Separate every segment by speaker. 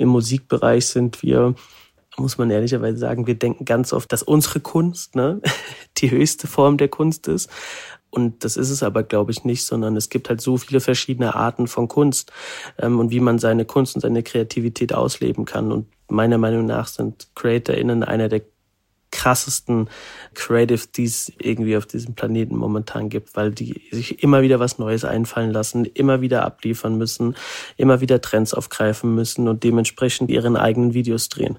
Speaker 1: Im Musikbereich sind wir muss man ehrlicherweise sagen, wir denken ganz oft, dass unsere Kunst ne, die höchste Form der Kunst ist. Und das ist es aber, glaube ich, nicht, sondern es gibt halt so viele verschiedene Arten von Kunst ähm, und wie man seine Kunst und seine Kreativität ausleben kann. Und meiner Meinung nach sind CreatorInnen einer der krassesten Creative, die es irgendwie auf diesem Planeten momentan gibt, weil die sich immer wieder was Neues einfallen lassen, immer wieder abliefern müssen, immer wieder Trends aufgreifen müssen und dementsprechend ihren eigenen Videos drehen.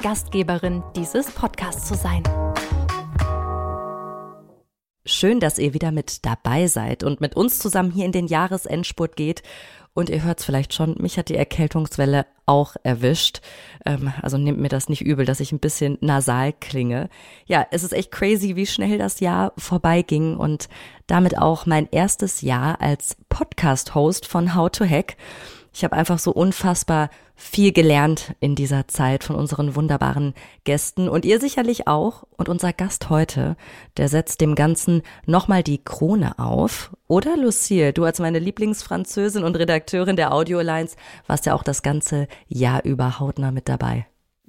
Speaker 2: Gastgeberin dieses Podcasts zu sein. Schön, dass ihr wieder mit dabei seid und mit uns zusammen hier in den Jahresendspurt geht. Und ihr hört es vielleicht schon, mich hat die Erkältungswelle auch erwischt. Ähm, also nehmt mir das nicht übel, dass ich ein bisschen nasal klinge. Ja, es ist echt crazy, wie schnell das Jahr vorbeiging und damit auch mein erstes Jahr als Podcast-Host von How to Hack. Ich habe einfach so unfassbar viel gelernt in dieser Zeit von unseren wunderbaren Gästen und ihr sicherlich auch. Und unser Gast heute, der setzt dem Ganzen nochmal die Krone auf. Oder Lucille, du als meine Lieblingsfranzösin und Redakteurin der Audio Alliance warst ja auch das ganze Jahr über hautnah mit dabei.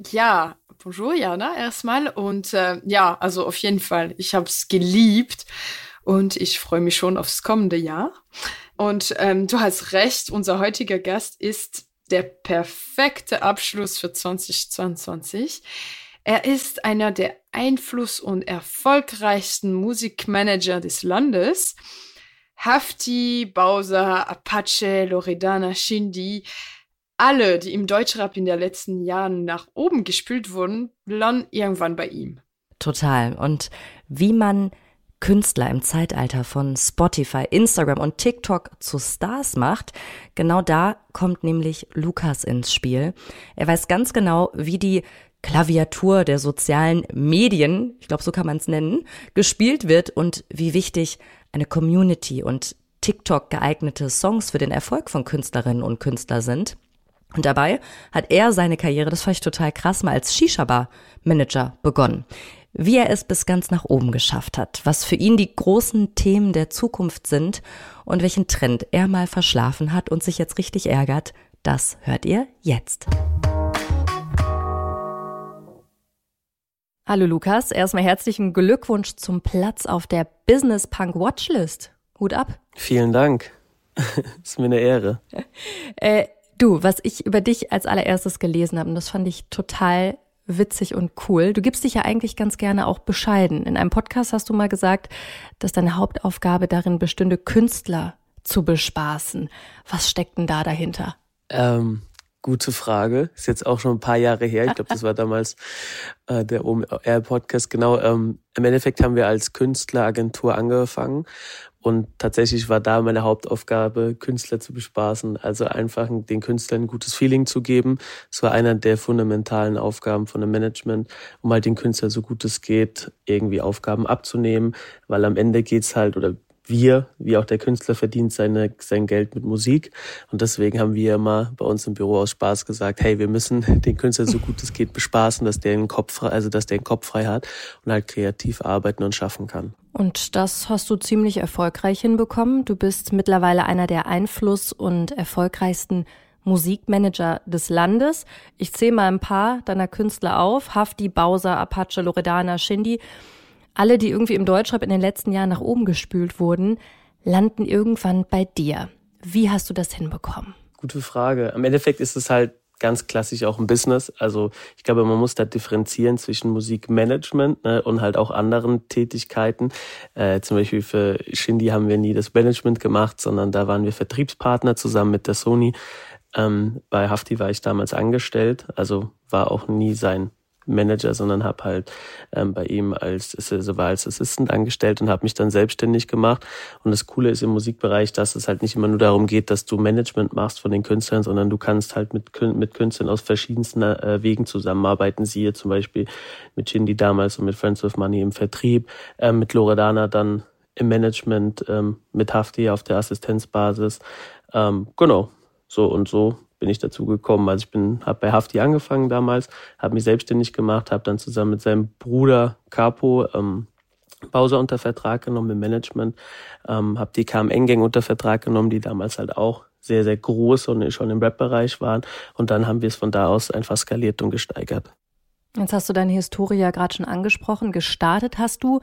Speaker 3: Ja, bonjour Jana erstmal und äh, ja, also auf jeden Fall, ich habe es geliebt und ich freue mich schon aufs kommende Jahr. Und ähm, du hast recht, unser heutiger Gast ist der perfekte Abschluss für 2022. Er ist einer der einfluss- und erfolgreichsten Musikmanager des Landes. Hafti, Bowser, Apache, Loredana, Shindy, alle, die im Deutschrap in den letzten Jahren nach oben gespült wurden, landen irgendwann bei ihm.
Speaker 2: Total. Und wie man Künstler im Zeitalter von Spotify, Instagram und TikTok zu Stars macht, genau da kommt nämlich Lukas ins Spiel. Er weiß ganz genau, wie die Klaviatur der sozialen Medien, ich glaube, so kann man es nennen, gespielt wird und wie wichtig eine Community und TikTok geeignete Songs für den Erfolg von Künstlerinnen und Künstlern sind. Und dabei hat er seine Karriere, das fand ich total krass, mal als Shisha-Bar-Manager begonnen wie er es bis ganz nach oben geschafft hat, was für ihn die großen Themen der Zukunft sind und welchen Trend er mal verschlafen hat und sich jetzt richtig ärgert, das hört ihr jetzt. Hallo Lukas, erstmal herzlichen Glückwunsch zum Platz auf der Business Punk Watchlist. Hut ab.
Speaker 1: Vielen Dank. ist mir eine Ehre.
Speaker 2: Äh, du, was ich über dich als allererstes gelesen habe, und das fand ich total witzig und cool. Du gibst dich ja eigentlich ganz gerne auch bescheiden. In einem Podcast hast du mal gesagt, dass deine Hauptaufgabe darin bestünde, Künstler zu bespaßen. Was steckt denn da dahinter?
Speaker 1: Ähm, gute Frage. Ist jetzt auch schon ein paar Jahre her. Ich glaube, das war damals äh, der OMR-Podcast. Genau. Ähm, Im Endeffekt haben wir als Künstleragentur angefangen und tatsächlich war da meine Hauptaufgabe, Künstler zu bespaßen, also einfach den Künstlern ein gutes Feeling zu geben. Es war einer der fundamentalen Aufgaben von dem Management, um halt den Künstler so gut es geht, irgendwie Aufgaben abzunehmen, weil am Ende geht's halt, oder wir, wie auch der Künstler, verdient seine, sein Geld mit Musik. Und deswegen haben wir immer bei uns im Büro aus Spaß gesagt, hey, wir müssen den Künstler so gut es geht bespaßen, dass der den Kopf frei, also dass der den Kopf frei hat und halt kreativ arbeiten und schaffen kann.
Speaker 2: Und das hast du ziemlich erfolgreich hinbekommen. Du bist mittlerweile einer der einfluss- und erfolgreichsten Musikmanager des Landes. Ich zähle mal ein paar deiner Künstler auf. Hafti, Bowser, Apache, Loredana, Shindy. Alle, die irgendwie im Deutschrap in den letzten Jahren nach oben gespült wurden, landen irgendwann bei dir. Wie hast du das hinbekommen?
Speaker 1: Gute Frage. Am Endeffekt ist es halt ganz klassisch auch ein Business. Also ich glaube, man muss da differenzieren zwischen Musikmanagement ne, und halt auch anderen Tätigkeiten. Äh, zum Beispiel für Shindy haben wir nie das Management gemacht, sondern da waren wir Vertriebspartner zusammen mit der Sony. Ähm, bei Hafti war ich damals angestellt, also war auch nie sein Manager, sondern habe halt ähm, bei ihm als also war als Assistant angestellt und habe mich dann selbstständig gemacht. Und das Coole ist im Musikbereich, dass es halt nicht immer nur darum geht, dass du Management machst von den Künstlern, sondern du kannst halt mit mit Künstlern aus verschiedensten äh, Wegen zusammenarbeiten. Siehe zum Beispiel mit Shindy damals und mit Friends with Money im Vertrieb, äh, mit Loredana dann im Management, ähm, mit Hafti auf der Assistenzbasis. Ähm, genau, so und so bin ich dazu gekommen. Also ich bin, habe bei Hafti angefangen damals, habe mich selbstständig gemacht, habe dann zusammen mit seinem Bruder Capo ähm, Bowser unter Vertrag genommen im Management, ähm, habe die KM Gang unter Vertrag genommen, die damals halt auch sehr, sehr groß und schon im Rap-Bereich waren. Und dann haben wir es von da aus einfach skaliert und gesteigert.
Speaker 2: Jetzt hast du deine Historie ja gerade schon angesprochen. Gestartet hast du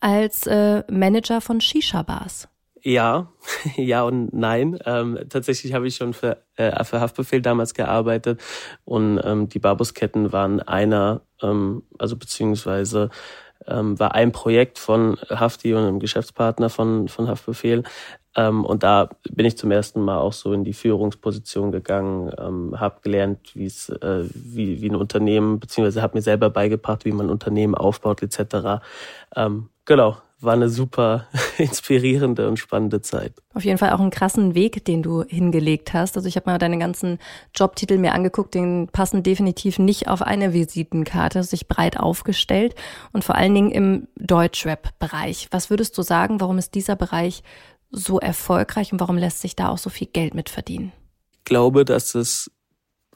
Speaker 2: als äh, Manager von Shisha-Bars.
Speaker 1: Ja, ja und nein. Ähm, tatsächlich habe ich schon für, äh, für Haftbefehl damals gearbeitet und ähm, die Barbusketten waren einer, ähm, also beziehungsweise ähm, war ein Projekt von Hafti und einem Geschäftspartner von, von Haftbefehl. Ähm, und da bin ich zum ersten Mal auch so in die Führungsposition gegangen, ähm, habe gelernt, wie es äh, wie, wie ein Unternehmen, beziehungsweise habe mir selber beigebracht, wie man ein Unternehmen aufbaut etc. Ähm, genau, war eine super inspirierende und spannende Zeit.
Speaker 2: Auf jeden Fall auch einen krassen Weg, den du hingelegt hast. Also ich habe mal deine ganzen Jobtitel mir angeguckt, den passen definitiv nicht auf eine Visitenkarte, sich breit aufgestellt und vor allen Dingen im Deutschrap-Bereich. Was würdest du sagen, warum ist dieser Bereich so erfolgreich und warum lässt sich da auch so viel Geld mit verdienen?
Speaker 1: Ich glaube, dass es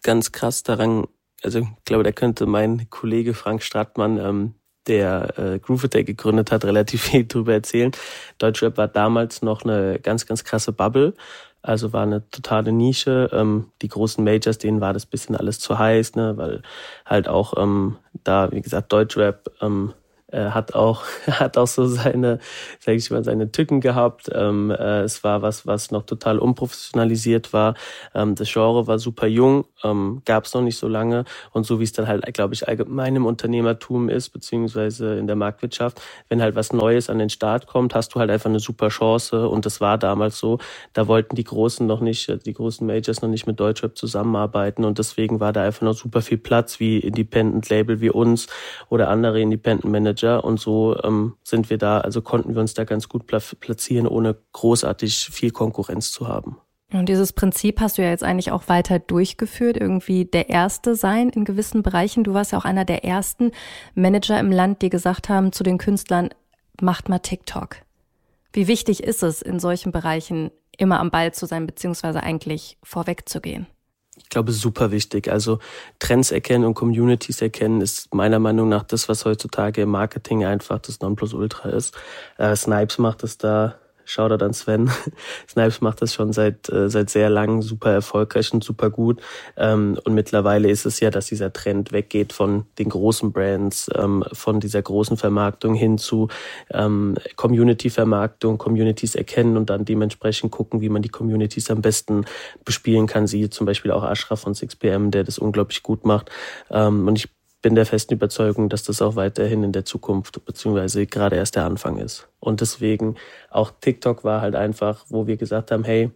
Speaker 1: ganz krass daran, also ich glaube, da könnte mein Kollege Frank Strattmann ähm, der äh, Groove Attack gegründet hat, relativ viel drüber erzählen. Deutschrap war damals noch eine ganz, ganz krasse Bubble. Also war eine totale Nische. Ähm, die großen Majors, denen war das bisschen alles zu heiß, ne, weil halt auch ähm, da, wie gesagt, Deutschrap ähm, äh, hat auch hat auch so seine sag ich mal seine Tücken gehabt. Ähm, äh, es war was was noch total unprofessionalisiert war. Ähm, das Genre war super jung ähm, gab es noch nicht so lange. Und so wie es dann halt glaube ich allgemein im Unternehmertum ist beziehungsweise in der Marktwirtschaft wenn halt was Neues an den Start kommt hast du halt einfach eine super Chance. Und das war damals so. Da wollten die großen noch nicht die großen Majors noch nicht mit Deutschrap zusammenarbeiten. Und deswegen war da einfach noch super viel Platz wie Independent Label wie uns oder andere Independent Manager Manager und so ähm, sind wir da, also konnten wir uns da ganz gut platzieren, ohne großartig viel Konkurrenz zu haben.
Speaker 2: Und dieses Prinzip hast du ja jetzt eigentlich auch weiter durchgeführt, irgendwie der Erste sein in gewissen Bereichen. Du warst ja auch einer der ersten Manager im Land, die gesagt haben zu den Künstlern, macht mal TikTok. Wie wichtig ist es, in solchen Bereichen immer am Ball zu sein, beziehungsweise eigentlich vorwegzugehen?
Speaker 1: Ich glaube, super wichtig. Also Trends erkennen und Communities erkennen ist meiner Meinung nach das, was heutzutage im Marketing einfach das Nonplusultra ist. Äh, Snipes macht es da Shoutout an Sven. Snipes macht das schon seit, äh, seit sehr lang super erfolgreich und super gut. Ähm, und mittlerweile ist es ja, dass dieser Trend weggeht von den großen Brands, ähm, von dieser großen Vermarktung hin zu ähm, Community-Vermarktung, Communities erkennen und dann dementsprechend gucken, wie man die Communities am besten bespielen kann. Sie zum Beispiel auch Ashraf von 6pm, der das unglaublich gut macht. Ähm, und ich bin der festen Überzeugung, dass das auch weiterhin in der Zukunft beziehungsweise gerade erst der Anfang ist. Und deswegen auch TikTok war halt einfach, wo wir gesagt haben, hey,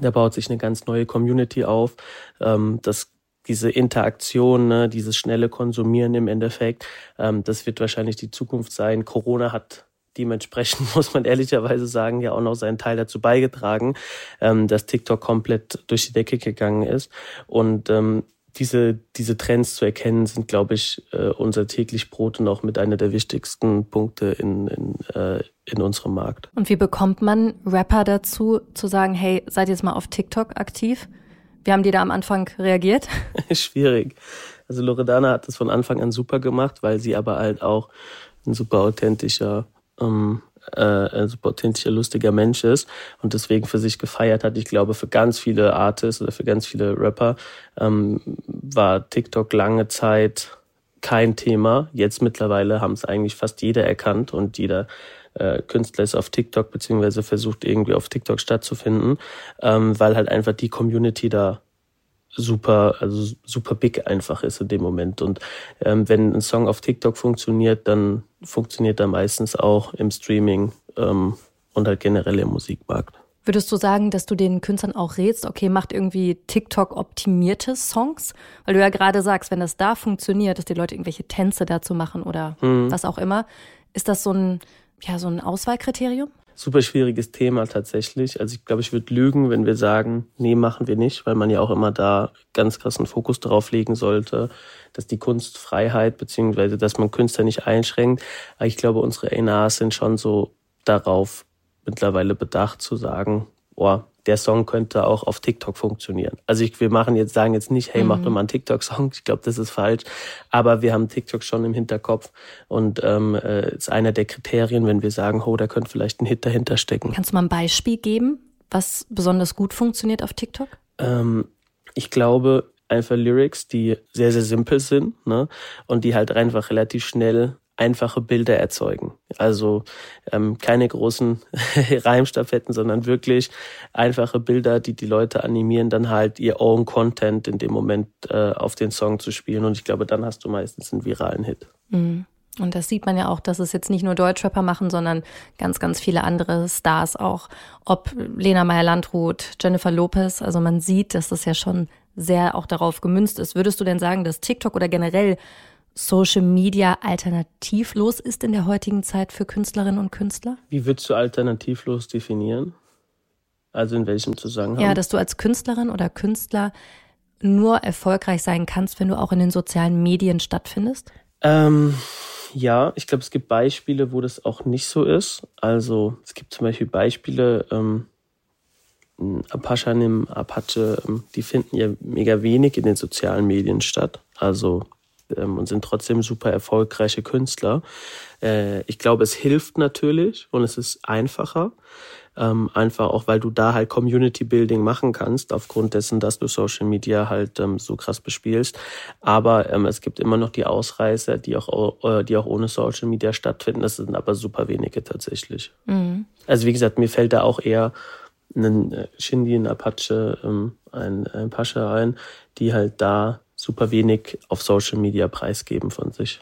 Speaker 1: da baut sich eine ganz neue Community auf. Ähm, das diese Interaktion, ne, dieses schnelle Konsumieren im Endeffekt, ähm, das wird wahrscheinlich die Zukunft sein. Corona hat dementsprechend, muss man ehrlicherweise sagen, ja auch noch seinen Teil dazu beigetragen, ähm, dass TikTok komplett durch die Decke gegangen ist. Und ähm, diese, diese Trends zu erkennen, sind, glaube ich, äh, unser täglich Brot und auch mit einer der wichtigsten Punkte in, in, äh, in unserem Markt.
Speaker 2: Und wie bekommt man Rapper dazu, zu sagen, hey, seid jetzt mal auf TikTok aktiv? Wie haben die da am Anfang reagiert?
Speaker 1: Schwierig. Also Loredana hat das von Anfang an super gemacht, weil sie aber halt auch ein super authentischer ähm, äh, super authentischer, lustiger Mensch ist und deswegen für sich gefeiert hat. Ich glaube, für ganz viele Artists oder für ganz viele Rapper ähm, war TikTok lange Zeit kein Thema. Jetzt mittlerweile haben es eigentlich fast jeder erkannt und jeder äh, Künstler ist auf TikTok beziehungsweise versucht irgendwie auf TikTok stattzufinden, ähm, weil halt einfach die Community da super, also super big einfach ist in dem Moment. Und ähm, wenn ein Song auf TikTok funktioniert, dann funktioniert er meistens auch im Streaming ähm, und halt generell im Musikmarkt.
Speaker 4: Würdest du sagen, dass du den Künstlern auch rätst, okay, macht irgendwie TikTok-optimierte Songs? Weil du ja gerade sagst, wenn das da funktioniert, dass die Leute irgendwelche Tänze dazu machen oder mhm. was auch immer, ist das so ein, ja, so ein Auswahlkriterium?
Speaker 1: Super schwieriges Thema tatsächlich. Also ich glaube, ich würde lügen, wenn wir sagen, nee, machen wir nicht, weil man ja auch immer da ganz krassen Fokus darauf legen sollte, dass die Kunstfreiheit beziehungsweise dass man Künstler nicht einschränkt. Aber ich glaube, unsere ANAs sind schon so darauf mittlerweile bedacht zu sagen, oh, der Song könnte auch auf TikTok funktionieren. Also ich, wir machen jetzt, sagen jetzt nicht, hey, mach doch mhm. mal einen TikTok-Song. Ich glaube, das ist falsch. Aber wir haben TikTok schon im Hinterkopf und ähm, äh, ist einer der Kriterien, wenn wir sagen, oh, da könnte vielleicht ein Hit dahinter stecken.
Speaker 4: Kannst du mal ein Beispiel geben, was besonders gut funktioniert auf TikTok?
Speaker 1: Ähm, ich glaube, einfach Lyrics, die sehr, sehr simpel sind ne? und die halt einfach relativ schnell einfache Bilder erzeugen. Also ähm, keine großen Reimstaffetten, sondern wirklich einfache Bilder, die die Leute animieren, dann halt ihr own Content in dem Moment äh, auf den Song zu spielen. Und ich glaube, dann hast du meistens einen viralen Hit.
Speaker 4: Mhm. Und das sieht man ja auch, dass es jetzt nicht nur Deutschrapper machen, sondern ganz, ganz viele andere Stars auch. Ob Lena Meyer-Landrut, Jennifer Lopez. Also man sieht, dass das ja schon sehr auch darauf gemünzt ist. Würdest du denn sagen, dass TikTok oder generell Social Media alternativlos ist in der heutigen Zeit für Künstlerinnen und Künstler?
Speaker 1: Wie würdest du alternativlos definieren? Also in welchem Zusammenhang?
Speaker 4: Ja, dass du als Künstlerin oder Künstler nur erfolgreich sein kannst, wenn du auch in den sozialen Medien stattfindest?
Speaker 1: Ähm, ja, ich glaube, es gibt Beispiele, wo das auch nicht so ist. Also es gibt zum Beispiel Beispiele, ähm, Apache, Apache, ähm, die finden ja mega wenig in den sozialen Medien statt. Also ähm, und sind trotzdem super erfolgreiche Künstler. Äh, ich glaube, es hilft natürlich und es ist einfacher. Ähm, einfach auch, weil du da halt Community Building machen kannst, aufgrund dessen, dass du Social Media halt ähm, so krass bespielst. Aber ähm, es gibt immer noch die Ausreißer, die auch, äh, die auch ohne Social Media stattfinden. Das sind aber super wenige tatsächlich. Mhm. Also wie gesagt, mir fällt da auch eher ein äh, Shindy, ein Apache, ähm, ein, ein Pascha ein, die halt da super wenig auf Social Media preisgeben von sich.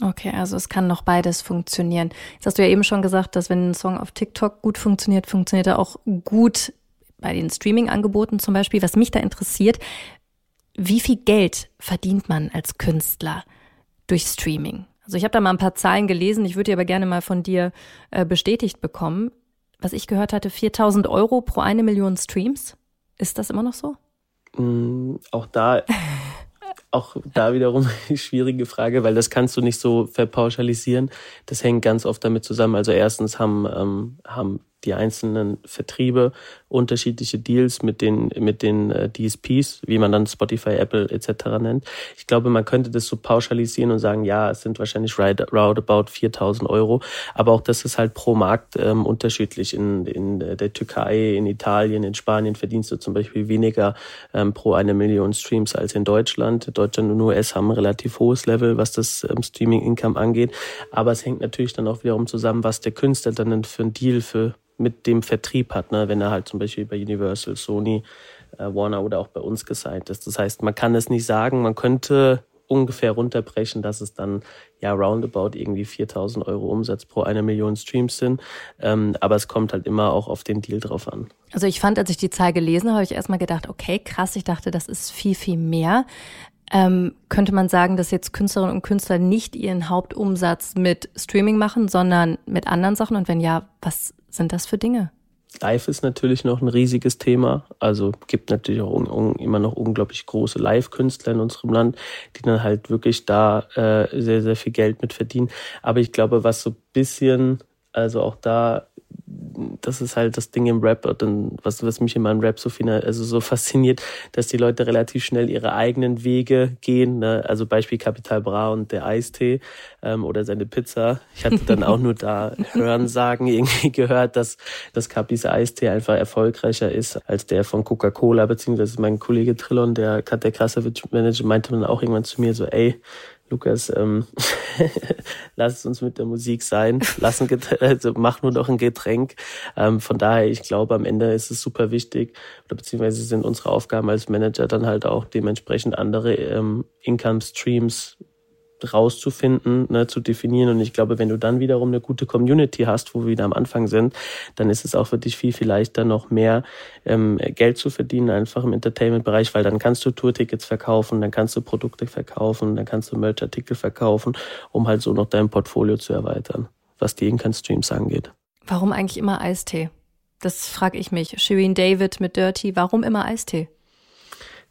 Speaker 4: Okay, also es kann noch beides funktionieren. Jetzt hast du ja eben schon gesagt, dass wenn ein Song auf TikTok gut funktioniert, funktioniert er auch gut bei den Streaming-Angeboten zum Beispiel. Was mich da interessiert, wie viel Geld verdient man als Künstler durch Streaming? Also ich habe da mal ein paar Zahlen gelesen, ich würde die aber gerne mal von dir äh, bestätigt bekommen. Was ich gehört hatte, 4000 Euro pro eine Million Streams. Ist das immer noch so?
Speaker 1: Mm, auch da auch da wiederum eine schwierige Frage, weil das kannst du nicht so verpauschalisieren. Das hängt ganz oft damit zusammen. Also erstens haben, ähm, haben die einzelnen Vertriebe unterschiedliche Deals mit den mit den äh, DSPs, wie man dann Spotify, Apple etc. nennt. Ich glaube, man könnte das so pauschalisieren und sagen, ja, es sind wahrscheinlich roundabout 4.000 Euro, aber auch das ist halt pro Markt ähm, unterschiedlich. In, in der Türkei, in Italien, in Spanien verdienst du zum Beispiel weniger ähm, pro eine Million Streams als in Deutschland. Deutschland und US haben ein relativ hohes Level, was das ähm, Streaming-Income angeht, aber es hängt natürlich dann auch wiederum zusammen, was der Künstler dann für ein Deal für mit dem Vertrieb hat, ne? wenn er halt zum Beispiel bei Universal, Sony, äh, Warner oder auch bei uns gesigned ist. Das heißt, man kann es nicht sagen, man könnte ungefähr runterbrechen, dass es dann ja roundabout irgendwie 4000 Euro Umsatz pro eine Million Streams sind. Ähm, aber es kommt halt immer auch auf den Deal drauf an.
Speaker 4: Also ich fand, als ich die Zahl gelesen habe, habe ich erstmal gedacht, okay, krass, ich dachte, das ist viel, viel mehr. Ähm, könnte man sagen, dass jetzt Künstlerinnen und Künstler nicht ihren Hauptumsatz mit Streaming machen, sondern mit anderen Sachen? Und wenn ja, was sind das für Dinge?
Speaker 1: Live ist natürlich noch ein riesiges Thema. Also gibt natürlich auch immer noch unglaublich große Live-Künstler in unserem Land, die dann halt wirklich da äh, sehr, sehr viel Geld mit verdienen. Aber ich glaube, was so bisschen, also auch da das ist halt das Ding im Rap und was, was mich in meinem Rap so final, also so fasziniert, dass die Leute relativ schnell ihre eigenen Wege gehen. Ne? Also Beispiel Capital Bra und der Eistee ähm, oder seine Pizza. Ich hatte dann auch nur da hören sagen irgendwie gehört, dass dass Capis Eistee einfach erfolgreicher ist als der von Coca-Cola, beziehungsweise mein Kollege Trillon, der der Krasavitsch Manager, meinte dann auch irgendwann zu mir so, ey, Lukas, ähm, lass es uns mit der Musik sein, lass ein also mach nur noch ein Getränk. Ähm, von daher, ich glaube, am Ende ist es super wichtig, oder beziehungsweise sind unsere Aufgaben als Manager dann halt auch dementsprechend andere ähm, Income Streams rauszufinden, ne, zu definieren. Und ich glaube, wenn du dann wiederum eine gute Community hast, wo wir wieder am Anfang sind, dann ist es auch für dich viel, viel leichter, noch mehr ähm, Geld zu verdienen, einfach im Entertainment-Bereich, weil dann kannst du Tourtickets verkaufen, dann kannst du Produkte verkaufen, dann kannst du Merch-Artikel verkaufen, um halt so noch dein Portfolio zu erweitern, was die Income-Streams angeht.
Speaker 2: Warum eigentlich immer Eistee? Das frage ich mich. Shirin David mit Dirty, warum immer Eistee?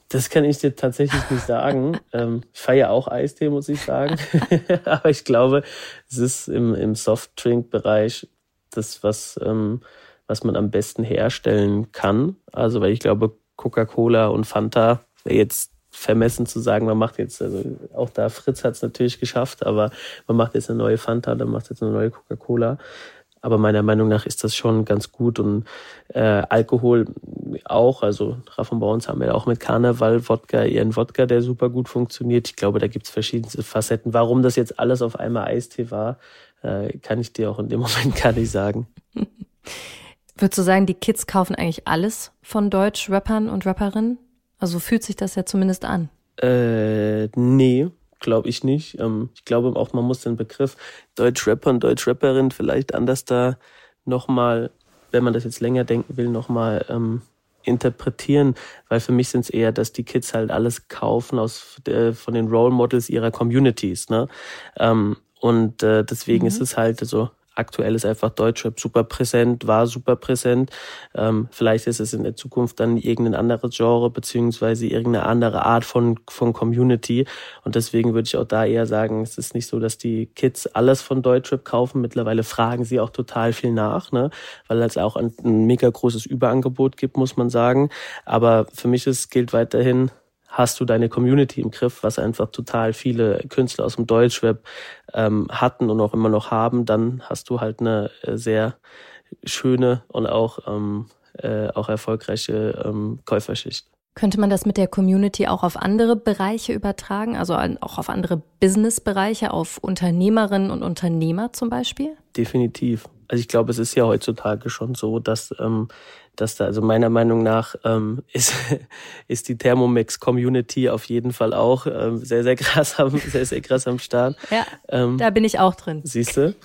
Speaker 1: Das kann ich dir tatsächlich nicht sagen. ähm, ich feiere auch Eistee, muss ich sagen. Aber ich glaube, es ist im, im Softdrink-Bereich das, was, ähm, was man am besten herstellen kann. Also, weil ich glaube, Coca-Cola und Fanta wäre jetzt vermessen zu sagen, man macht jetzt, also auch da Fritz hat es natürlich geschafft, aber man macht jetzt eine neue Fanta, dann macht jetzt eine neue Coca-Cola. Aber meiner Meinung nach ist das schon ganz gut und äh, Alkohol auch. Also Raff und uns haben wir auch mit Karneval Wodka ihren Wodka, der super gut funktioniert. Ich glaube, da gibt es verschiedene Facetten. Warum das jetzt alles auf einmal Eistee war, äh, kann ich dir auch in dem Moment gar nicht sagen.
Speaker 2: Würdest du sagen, die Kids kaufen eigentlich alles von Deutsch-Rappern und Rapperinnen? Also fühlt sich das ja zumindest an.
Speaker 1: Äh, nee, glaube ich nicht. Ähm, ich glaube auch, man muss den Begriff Deutsch-Rapper und Deutsch-Rapperin vielleicht anders da nochmal, wenn man das jetzt länger denken will, nochmal ähm, interpretieren, weil für mich sind es eher, dass die Kids halt alles kaufen aus äh, von den Role Models ihrer Communities, ne? Ähm, und äh, deswegen mhm. ist es halt so aktuell ist einfach Deutschrap super präsent, war super präsent. Ähm, vielleicht ist es in der Zukunft dann irgendein anderes Genre beziehungsweise irgendeine andere Art von, von Community. Und deswegen würde ich auch da eher sagen, es ist nicht so, dass die Kids alles von Deutschrap kaufen. Mittlerweile fragen sie auch total viel nach, ne? weil es auch ein, ein mega großes Überangebot gibt, muss man sagen. Aber für mich ist, gilt weiterhin, hast du deine Community im Griff, was einfach total viele Künstler aus dem Deutschweb ähm, hatten und auch immer noch haben, dann hast du halt eine äh, sehr schöne und auch, ähm, äh, auch erfolgreiche ähm, Käuferschicht.
Speaker 2: Könnte man das mit der Community auch auf andere Bereiche übertragen, also auch auf andere Businessbereiche, auf Unternehmerinnen und Unternehmer zum Beispiel?
Speaker 1: Definitiv. Also ich glaube, es ist ja heutzutage schon so, dass ähm, dass da, also meiner Meinung nach ähm, ist, ist die Thermomix Community auf jeden Fall auch ähm, sehr, sehr krass am, sehr, sehr krass am Start.
Speaker 2: Ja, ähm, da bin ich auch drin.
Speaker 1: Siehst du?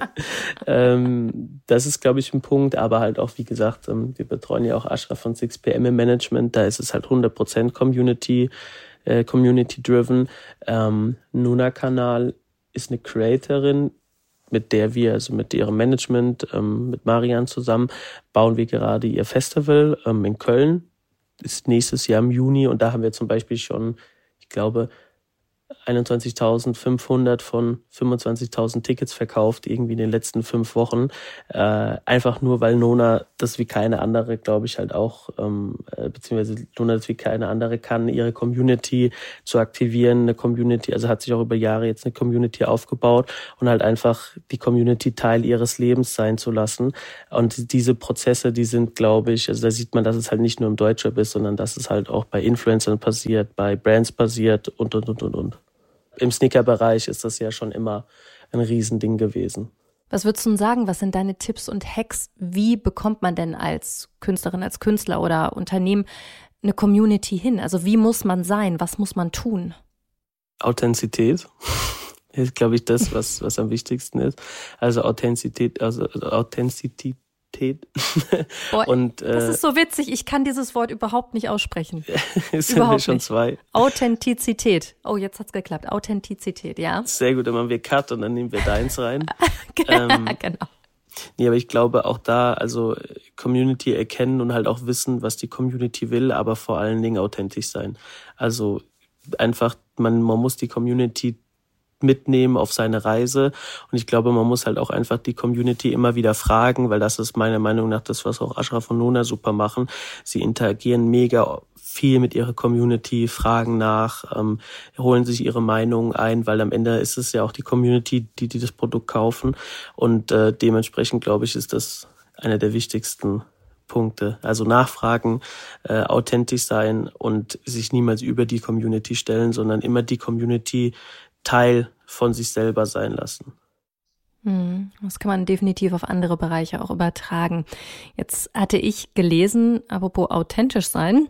Speaker 1: ähm, das ist, glaube ich, ein Punkt, aber halt auch, wie gesagt, ähm, wir betreuen ja auch Ashraf von 6PM im Management, da ist es halt 100% Community, äh, Community-driven. Ähm, Nuna-Kanal ist eine Creatorin, mit der wir, also mit ihrem Management, ähm, mit Marian zusammen, bauen wir gerade ihr Festival ähm, in Köln. Ist nächstes Jahr im Juni und da haben wir zum Beispiel schon, ich glaube, 21.500 von 25.000 Tickets verkauft, irgendwie in den letzten fünf Wochen. Äh, einfach nur, weil Nona das wie keine andere, glaube ich, halt auch, ähm, äh, beziehungsweise Nona das wie keine andere kann, ihre Community zu aktivieren, eine Community, also hat sich auch über Jahre jetzt eine Community aufgebaut und halt einfach die Community Teil ihres Lebens sein zu lassen. Und diese Prozesse, die sind, glaube ich, also da sieht man, dass es halt nicht nur im Deutschrap ist, sondern dass es halt auch bei Influencern passiert, bei Brands passiert und, und, und, und, und im Sneaker-Bereich ist das ja schon immer ein Riesending gewesen.
Speaker 2: Was würdest du sagen? Was sind deine Tipps und Hacks? Wie bekommt man denn als Künstlerin, als Künstler oder Unternehmen eine Community hin? Also wie muss man sein? Was muss man tun?
Speaker 1: Authentizität ist, glaube ich, das, was, was am wichtigsten ist. Also Authentizität, also Authentizität Authentizität.
Speaker 2: Boah, und, äh, das ist so witzig, ich kann dieses Wort überhaupt nicht aussprechen.
Speaker 1: es sind wir schon nicht. zwei.
Speaker 2: Authentizität. Oh, jetzt hat's geklappt. Authentizität, ja.
Speaker 1: Sehr gut, dann machen wir Cut und dann nehmen wir deins rein.
Speaker 2: ähm, genau.
Speaker 1: Nee, aber ich glaube auch da, also Community erkennen und halt auch wissen, was die Community will, aber vor allen Dingen authentisch sein. Also einfach, man, man muss die Community mitnehmen auf seine Reise. Und ich glaube, man muss halt auch einfach die Community immer wieder fragen, weil das ist meiner Meinung nach das, was auch Ashraf und Nona super machen. Sie interagieren mega viel mit ihrer Community, fragen nach, ähm, holen sich ihre Meinungen ein, weil am Ende ist es ja auch die Community, die, die das Produkt kaufen. Und äh, dementsprechend, glaube ich, ist das einer der wichtigsten Punkte. Also nachfragen, äh, authentisch sein und sich niemals über die Community stellen, sondern immer die Community Teil von sich selber sein lassen.
Speaker 2: Hm, das kann man definitiv auf andere Bereiche auch übertragen. Jetzt hatte ich gelesen, apropos authentisch sein,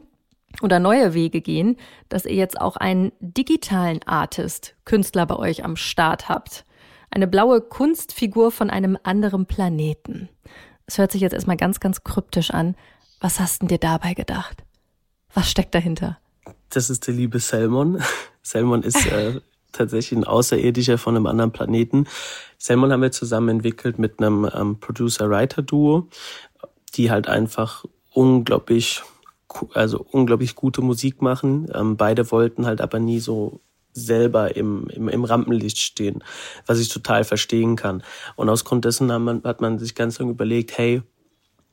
Speaker 4: oder neue Wege gehen, dass ihr jetzt auch einen digitalen Artist, Künstler bei euch am Start habt. Eine blaue Kunstfigur von einem anderen Planeten. Es hört sich jetzt erstmal ganz, ganz kryptisch an. Was hast denn dir dabei gedacht? Was steckt dahinter?
Speaker 1: Das ist der liebe Salmon. Salmon ist äh, tatsächlich ein Außerirdischer von einem anderen Planeten. Salmon haben wir zusammen entwickelt mit einem ähm, Producer-Writer-Duo, die halt einfach unglaublich, also unglaublich gute Musik machen. Ähm, beide wollten halt aber nie so selber im, im, im Rampenlicht stehen, was ich total verstehen kann. Und aus Grund dessen hat man, hat man sich ganz lange überlegt, hey,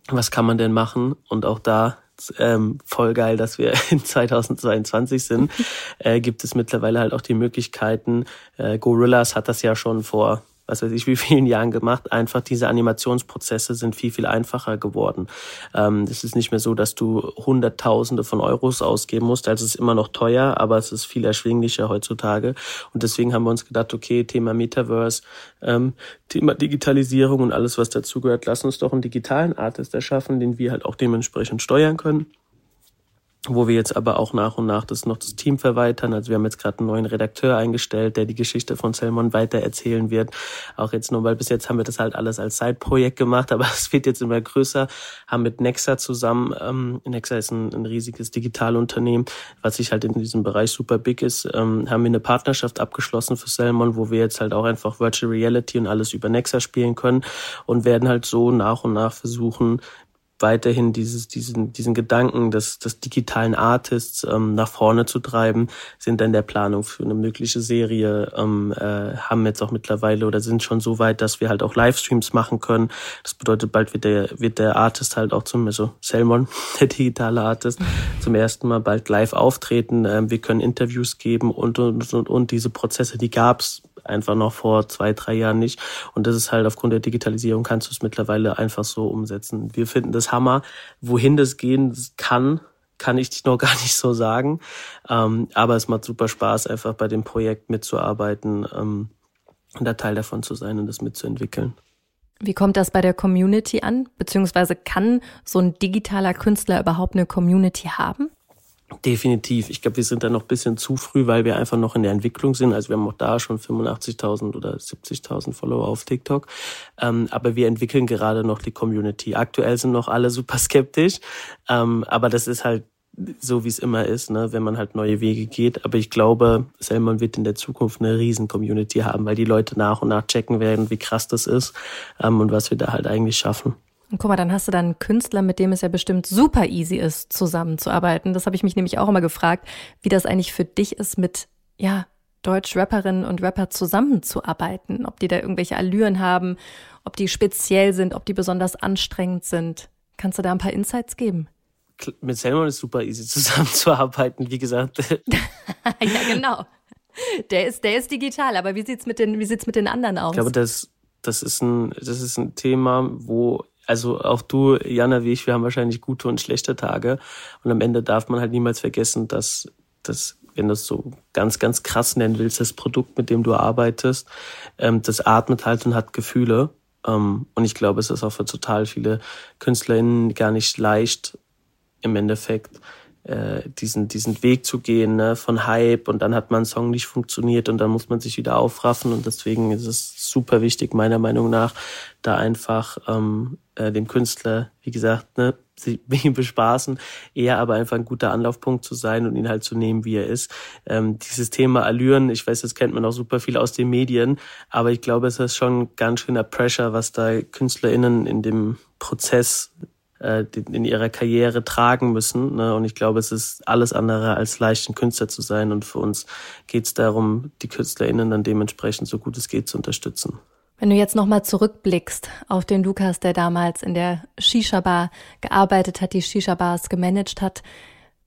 Speaker 1: was kann man denn machen? Und auch da ähm, voll geil, dass wir in 2022 sind, äh, gibt es mittlerweile halt auch die Möglichkeiten. Äh, Gorillas hat das ja schon vor was weiß ich, wie vielen Jahren gemacht. Einfach diese Animationsprozesse sind viel, viel einfacher geworden. Ähm, es ist nicht mehr so, dass du Hunderttausende von Euros ausgeben musst. Also es ist immer noch teuer, aber es ist viel erschwinglicher heutzutage. Und deswegen haben wir uns gedacht, okay, Thema Metaverse, ähm, Thema Digitalisierung und alles, was dazugehört, lass uns doch einen digitalen Artist erschaffen, den wir halt auch dementsprechend steuern können wo wir jetzt aber auch nach und nach das noch das Team verweitern. Also wir haben jetzt gerade einen neuen Redakteur eingestellt, der die Geschichte von Selmon weiter erzählen wird. Auch jetzt nur, weil bis jetzt haben wir das halt alles als Side-Projekt gemacht, aber es wird jetzt immer größer. Haben mit Nexa zusammen, ähm, Nexa ist ein, ein riesiges Digitalunternehmen, was sich halt in diesem Bereich super big ist, ähm, haben wir eine Partnerschaft abgeschlossen für Selmon, wo wir jetzt halt auch einfach Virtual Reality und alles über Nexa spielen können und werden halt so nach und nach versuchen, weiterhin dieses, diesen, diesen Gedanken des, des digitalen Artists ähm, nach vorne zu treiben, sind dann der Planung für eine mögliche Serie, ähm, äh, haben jetzt auch mittlerweile oder sind schon so weit, dass wir halt auch Livestreams machen können. Das bedeutet, bald wird der, wird der Artist halt auch zum, also Selmon, der digitale Artist, zum ersten Mal bald live auftreten. Ähm, wir können Interviews geben und, und, und, und diese Prozesse, die gab's einfach noch vor zwei, drei Jahren nicht. Und das ist halt aufgrund der Digitalisierung kannst du es mittlerweile einfach so umsetzen. Wir finden das Hammer. Wohin das gehen kann, kann ich noch gar nicht so sagen. Ähm, aber es macht super Spaß, einfach bei dem Projekt mitzuarbeiten ähm, und da Teil davon zu sein und das mitzuentwickeln.
Speaker 4: Wie kommt das bei der Community an? Beziehungsweise kann so ein digitaler Künstler überhaupt eine Community haben?
Speaker 1: Definitiv. Ich glaube, wir sind da noch ein bisschen zu früh, weil wir einfach noch in der Entwicklung sind. Also wir haben auch da schon 85.000 oder 70.000 Follower auf TikTok. Ähm, aber wir entwickeln gerade noch die Community. Aktuell sind noch alle super skeptisch. Ähm, aber das ist halt so, wie es immer ist, ne, wenn man halt neue Wege geht. Aber ich glaube, Selman wird in der Zukunft eine riesen Community haben, weil die Leute nach und nach checken werden, wie krass das ist ähm, und was wir da halt eigentlich schaffen.
Speaker 4: Und guck mal, dann hast du dann einen Künstler, mit dem es ja bestimmt super easy ist, zusammenzuarbeiten. Das habe ich mich nämlich auch immer gefragt, wie das eigentlich für dich ist, mit, ja, Deutsch-Rapperinnen und Rapper zusammenzuarbeiten. Ob die da irgendwelche Allüren haben, ob die speziell sind, ob die besonders anstrengend sind. Kannst du da ein paar Insights geben?
Speaker 1: Mit Selman ist super easy zusammenzuarbeiten, wie gesagt.
Speaker 4: ja, genau. Der ist, der ist digital, aber wie sieht's mit den, wie sieht's mit den anderen aus?
Speaker 1: Ich glaube, das, das ist ein, das ist ein Thema, wo also auch du, Jana, wie ich, wir haben wahrscheinlich gute und schlechte Tage. Und am Ende darf man halt niemals vergessen, dass, dass wenn du es so ganz, ganz krass nennen willst, das Produkt, mit dem du arbeitest, ähm, das atmet halt und hat Gefühle. Ähm, und ich glaube, es ist auch für total viele KünstlerInnen gar nicht leicht, im Endeffekt äh, diesen, diesen Weg zu gehen ne, von Hype und dann hat man Song nicht funktioniert und dann muss man sich wieder aufraffen und deswegen ist es super wichtig, meiner Meinung nach, da einfach ähm, äh, dem Künstler, wie gesagt, ne, sich bespaßen, eher aber einfach ein guter Anlaufpunkt zu sein und ihn halt zu nehmen, wie er ist. Ähm, dieses Thema Allüren, ich weiß, das kennt man auch super viel aus den Medien, aber ich glaube, es ist schon ganz schöner Pressure, was da KünstlerInnen in dem Prozess äh, in ihrer Karriere tragen müssen. Ne? Und ich glaube, es ist alles andere als leicht, ein Künstler zu sein. Und für uns geht es darum, die KünstlerInnen dann dementsprechend so gut es geht zu unterstützen.
Speaker 4: Wenn du jetzt nochmal zurückblickst auf den Lukas, der damals in der Shisha-Bar gearbeitet hat, die Shisha-Bars gemanagt hat,